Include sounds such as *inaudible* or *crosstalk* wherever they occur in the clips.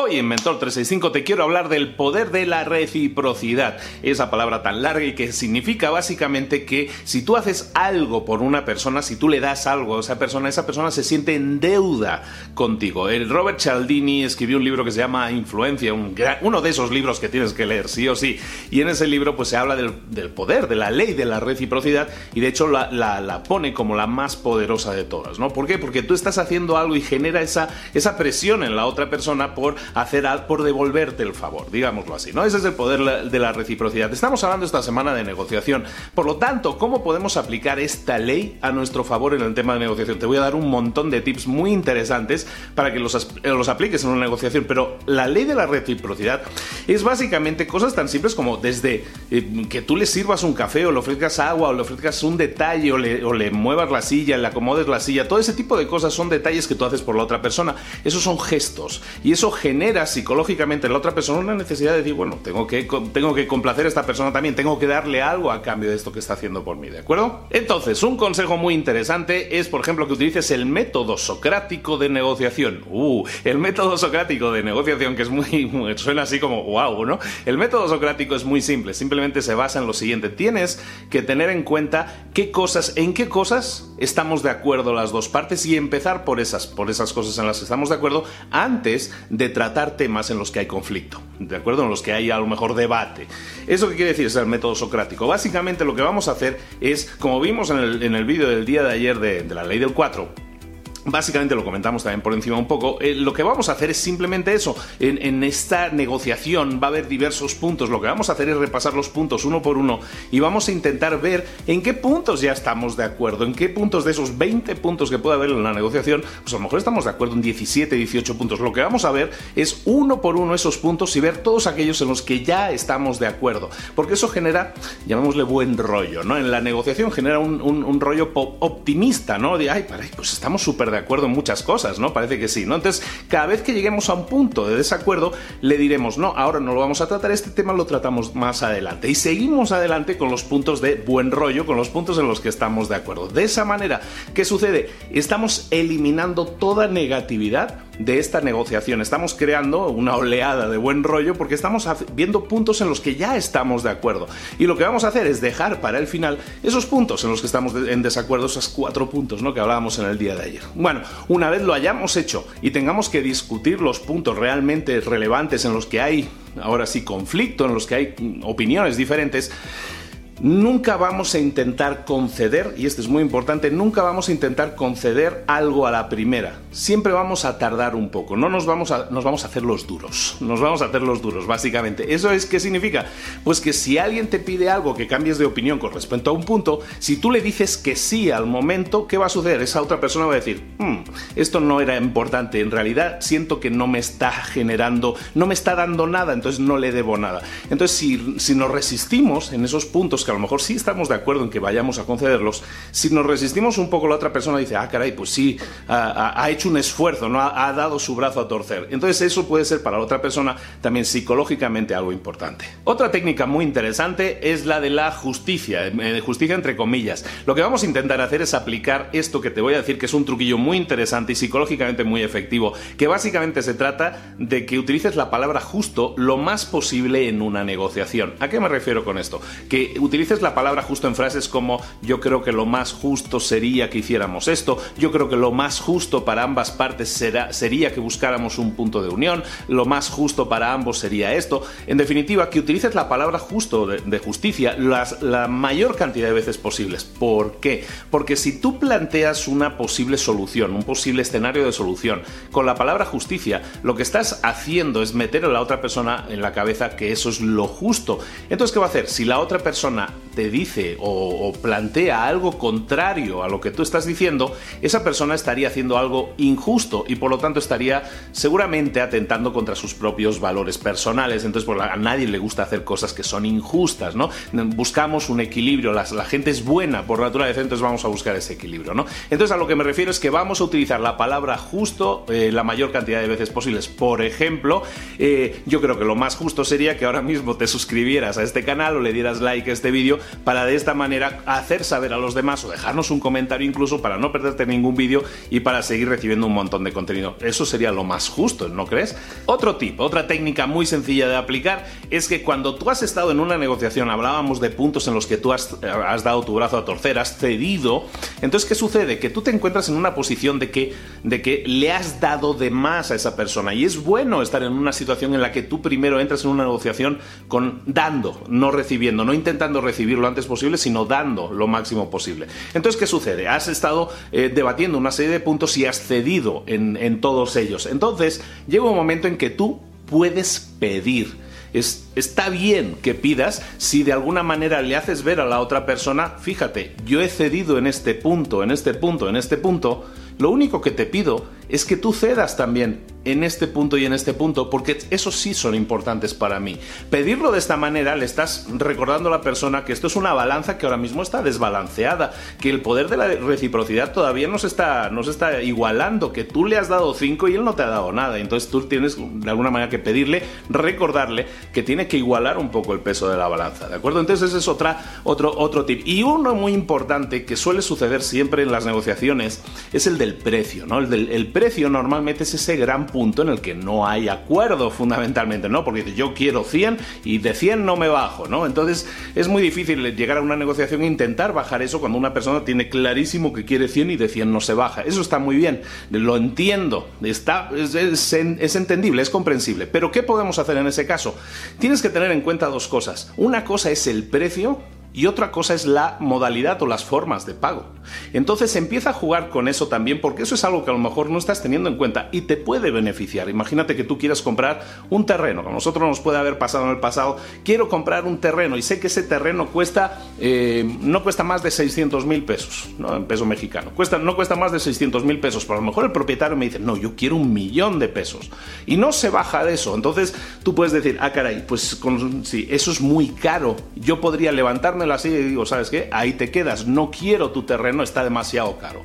Hoy en Mentor 365 te quiero hablar del poder de la reciprocidad. Esa palabra tan larga y que significa básicamente que si tú haces algo por una persona, si tú le das algo a esa persona, esa persona se siente en deuda contigo. El Robert Cialdini escribió un libro que se llama Influencia, uno de esos libros que tienes que leer, sí o sí. Y en ese libro pues se habla del, poder, de la ley de la reciprocidad y de hecho la, la, pone como la más poderosa de todas, ¿no? ¿Por qué? Porque tú estás haciendo algo y genera esa, esa presión en la otra persona por hacer algo, por devolverte el favor, digámoslo así, ¿no? Ese es el poder de la reciprocidad. Estamos hablando esta semana de negociación. Por lo tanto, ¿cómo podemos aplicar esta ley a nuestro favor en el tema de negociación? Te voy a dar un montón de tips muy interesantes para que los, los apliques en una negociación, pero la ley de la reciprocidad es básicamente cosas tan simples como desde eh, que tú le sirvas un café o le ofrezcas agua o le ofrezcas un detalle o le, o le muevas la silla, le acomodes la silla, todo ese tipo de cosas son detalles que tú haces por la otra persona. Esos son gestos y eso genera psicológicamente en la otra persona una necesidad de decir, bueno, tengo que, tengo que complacer a esta persona también, tengo que darle algo a cambio de esto que está haciendo por mí, ¿de acuerdo? Entonces, un consejo muy interesante es, por ejemplo, que utilices el método socrático de negociación. Uh, el método socrático de negociación, que es muy, suena así como wow, ¿no? El método socrático es muy simple, simplemente se basa en lo siguiente, tienes que tener en cuenta qué cosas, en qué cosas estamos de acuerdo las dos partes y empezar por esas, por esas cosas en las que estamos de acuerdo antes de tratar temas en los que hay conflicto, ¿de acuerdo? En los que hay a lo mejor debate. ¿Eso qué quiere decir? Es el método socrático. Básicamente lo que vamos a hacer es, como vimos en el, en vídeo del día de ayer de, de la ley del 4, Básicamente lo comentamos también por encima un poco. Eh, lo que vamos a hacer es simplemente eso. En, esta negociación va a haber diversos puntos. Lo que vamos a hacer es repasar los puntos uno por uno y vamos a intentar ver en qué puntos ya estamos de acuerdo. En qué puntos de esos 20 puntos que puede haber en la negociación, pues a lo mejor estamos de acuerdo en 17, 18 puntos. Lo que vamos a ver es uno por uno esos puntos y ver todos aquellos en los que ya estamos de acuerdo. Porque eso genera, llamémosle buen rollo, ¿no? En la negociación genera un, rollo optimista, ¿no? De, ay, pues estamos súper de acuerdo en muchas cosas, ¿no? Parece que sí, ¿no? Entonces, cada vez que lleguemos a un punto de desacuerdo, le diremos, no, ahora no lo vamos a tratar, este tema lo tratamos más adelante. Y seguimos adelante con los puntos de buen rollo, con los puntos en los que estamos de acuerdo. De esa manera, ¿qué sucede? Estamos eliminando toda negatividad de esta negociación. Estamos creando una oleada de buen rollo porque estamos viendo puntos en los que ya estamos de acuerdo. Y lo que vamos a hacer es dejar para el final esos puntos en los que estamos en desacuerdo, esos cuatro puntos ¿no? que hablábamos en el día de ayer. Bueno, una vez lo hayamos hecho y tengamos que discutir los puntos realmente relevantes en los que hay, ahora sí, conflicto, en los que hay opiniones diferentes, Nunca vamos a intentar conceder, y esto es muy importante, nunca vamos a intentar conceder algo a la primera. Siempre vamos a tardar un poco, no nos vamos a, nos vamos a hacer los duros. Nos vamos a hacer los duros, básicamente. ¿Eso es qué significa? Pues que si alguien te pide algo que cambies de opinión con respecto a un punto, si tú le dices que sí al momento, ¿qué va a suceder? Esa otra persona va a decir, hmm, esto no era importante, en realidad siento que no me está generando, no me está dando nada, entonces no le debo nada. Entonces, si, si nos resistimos en esos puntos, que a lo mejor sí estamos de acuerdo en que vayamos a concederlos, si nos resistimos un poco, la otra persona dice, ah, caray, pues sí, ha, hecho un esfuerzo, ¿no? Ha, dado su brazo a torcer. Entonces eso puede ser para la otra persona también psicológicamente algo importante. Otra técnica muy interesante es la de la justicia, eh, justicia entre comillas. Lo que vamos a intentar hacer es aplicar esto que te voy a decir, que es un truquillo muy interesante y psicológicamente muy efectivo, que básicamente se trata de que utilices la palabra justo lo más posible en una negociación. ¿A qué me refiero con esto? Que la palabra justo en frases como yo creo que lo más justo sería que hiciéramos esto, yo creo que lo más justo para ambas partes será, sería que buscáramos un punto de unión, lo más justo para ambos sería esto. En definitiva, que utilices la palabra justo de, justicia la mayor cantidad de veces posibles. ¿Por qué? Porque si tú planteas una posible solución, un posible escenario de solución, con la palabra justicia, lo que estás haciendo es meter a la otra persona en la cabeza que eso es lo justo. Entonces, ¿qué va a hacer? Si la otra persona te dice o, plantea algo contrario a lo que tú estás diciendo, esa persona estaría haciendo algo injusto y por lo tanto estaría seguramente atentando contra sus propios valores personales. Entonces, pues, a nadie le gusta hacer cosas que son injustas, ¿no? Buscamos un equilibrio, la, gente es buena por naturaleza, entonces vamos a buscar ese equilibrio, ¿no? Entonces, a lo que me refiero es que vamos a utilizar la palabra justo eh, la mayor cantidad de veces posibles. Por ejemplo, eh, yo creo que lo más justo sería que ahora mismo te *laughs* suscribieras a este canal o le dieras like a este vídeo para de esta manera hacer saber a los demás o dejarnos un comentario incluso para no perderte ningún vídeo y para seguir recibiendo un montón de contenido. Eso sería lo más justo, ¿no crees? Otro tip, otra técnica muy sencilla de aplicar es que cuando tú has estado en una negociación, hablábamos de puntos en los que tú has, has dado tu brazo a torcer, has cedido, entonces ¿qué sucede? Que tú te encuentras en una posición de que, de que le has dado de más a esa persona y es bueno estar en una situación en la que tú primero entras en una negociación con dando, no recibiendo, no intentando recibir lo antes posible, sino dando lo máximo posible. Entonces, ¿qué sucede? Has estado eh, debatiendo una serie de puntos y has cedido en, en todos ellos. Entonces, llega un momento en que tú puedes pedir. Es, está bien que pidas si de alguna manera le haces ver a la otra persona, fíjate, yo he cedido en este punto, en este punto, en este punto, lo único que te pido es que tú cedas también en este punto y en este punto, porque esos sí son importantes para mí. Pedirlo de esta manera le estás recordando a la persona que esto es una balanza que ahora mismo está desbalanceada, que el poder de la reciprocidad todavía no se está, está igualando, que tú le has dado 5 y él no te ha dado nada. Entonces tú tienes de alguna manera que pedirle, recordarle que tiene que igualar un poco el peso de la balanza, ¿de acuerdo? Entonces ese es otra, otro, otro tip. Y uno muy importante que suele suceder siempre en las negociaciones es el del precio, ¿no? El del el precio normalmente es ese gran punto en el que no hay acuerdo fundamentalmente, ¿no? Porque yo quiero 100 y de 100 no me bajo, ¿no? Entonces es muy difícil llegar a una negociación e intentar bajar eso cuando una persona tiene clarísimo que quiere 100 y de 100 no se baja. Eso está muy bien, lo entiendo, está, es, es entendible, es comprensible. Pero ¿qué podemos hacer en ese caso? Tienes que tener en cuenta dos cosas. Una cosa es el precio y otra cosa es la modalidad o las formas de pago. Entonces empieza a jugar con eso también porque eso es algo que a lo mejor no estás teniendo en cuenta y te puede beneficiar. Imagínate que tú quieras comprar un terreno, como a nosotros nos puede haber pasado en el pasado, quiero comprar un terreno y sé que ese terreno cuesta, eh, no cuesta más de 600 mil pesos, en peso mexicano, no cuesta más de 600 mil pesos, pero a lo mejor el propietario me dice, no, yo quiero un millón de pesos y no se baja de eso. Entonces tú puedes decir, ah, caray, pues con, sí, eso es muy caro, yo podría levantarme así y digo, ¿sabes qué? Ahí te quedas, no quiero tu terreno, está demasiado caro.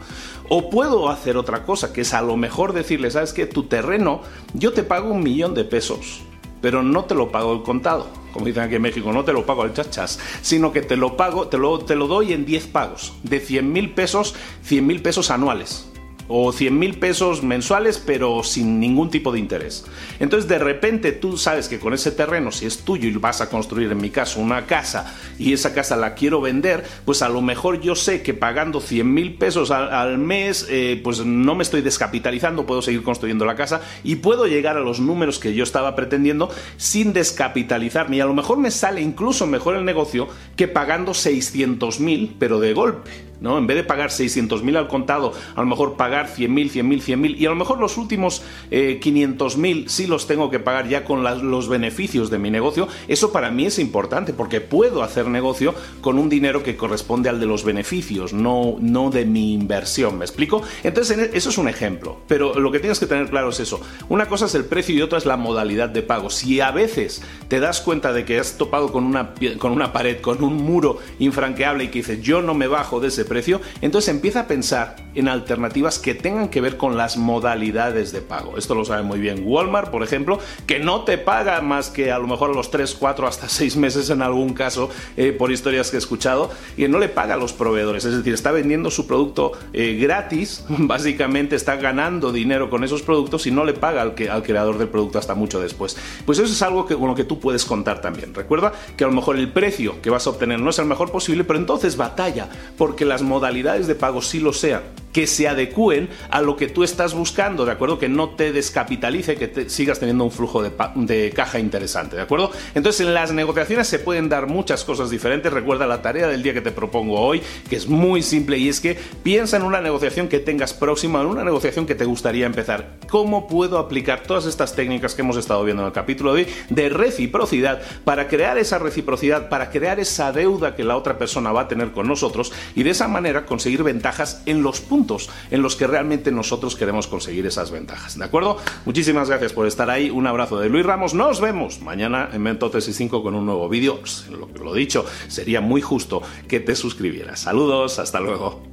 O puedo hacer otra cosa, que es a lo mejor decirle, ¿sabes qué? Tu terreno, yo te pago un millón de pesos, pero no te lo pago el contado. Como dicen aquí en México, no te lo pago al chachas, sino que te lo pago, te lo, te lo doy en 10 pagos, de 100 mil pesos, 100 mil pesos anuales o 100 mil pesos mensuales pero sin ningún tipo de interés. Entonces de repente tú sabes que con ese terreno, si es tuyo y vas a construir en mi caso una casa y esa casa la quiero vender, pues a lo mejor yo sé que pagando 100 mil pesos al, mes eh, pues no me estoy descapitalizando, puedo seguir construyendo la casa y puedo llegar a los números que yo estaba pretendiendo sin descapitalizarme y a lo mejor me sale incluso mejor el negocio que pagando 600 mil pero de golpe. ¿No? En vez de pagar 600.000 al contado, a lo mejor pagar 100.000, 100.000, 100.000 y a lo mejor los últimos eh, 500.000 sí los tengo que pagar ya con los beneficios de mi negocio. Eso para mí es importante porque puedo hacer negocio con un dinero que corresponde al de los beneficios, no, no de mi inversión. ¿Me explico? Entonces, e, eso es un ejemplo. Pero lo que tienes que tener claro es eso. Una cosa es el precio y otra es la modalidad de pago. Si a veces te das cuenta de que has topado con una, con una pared, con un muro infranqueable y que dices, yo no me bajo de ese precio, entonces empieza a pensar en alternativas que tengan que ver con las modalidades de pago. Esto lo sabe muy bien Walmart, por ejemplo, que no te paga más que a lo mejor a los 3, 4, hasta 6 meses en algún caso, eh, por historias que he escuchado, y no le paga a los proveedores, es decir, está vendiendo su producto eh, gratis, *laughs* básicamente está ganando dinero con esos productos y no le paga al, que, al creador del producto hasta mucho después. Pues eso es algo que, con lo que tú puedes contar también. Recuerda que a lo mejor el precio que vas a obtener no es el mejor posible, pero entonces batalla, porque las modalidades de pago sí lo sean, que se adecúen a lo que tú estás buscando, ¿de acuerdo? Que no te descapitalice, que sigas teniendo un flujo de, de, caja interesante, ¿de acuerdo? Entonces en las negociaciones se pueden dar muchas cosas diferentes. Recuerda la tarea del día que te propongo hoy, que es muy simple y es que piensa en una negociación que tengas próxima, en una negociación que te gustaría empezar. ¿Cómo puedo aplicar todas estas técnicas que hemos estado viendo en el capítulo de hoy de reciprocidad para crear esa reciprocidad, para crear esa deuda que la otra persona va a tener con nosotros y de esa manera conseguir ventajas en los puntos en los que realmente nosotros queremos conseguir esas ventajas. ¿De acuerdo? Muchísimas gracias por estar ahí. Un abrazo de Luis Ramos. Nos vemos mañana en Mento 365 con un nuevo vídeo. Lo, lo dicho, sería muy justo que te suscribieras. Saludos, hasta luego.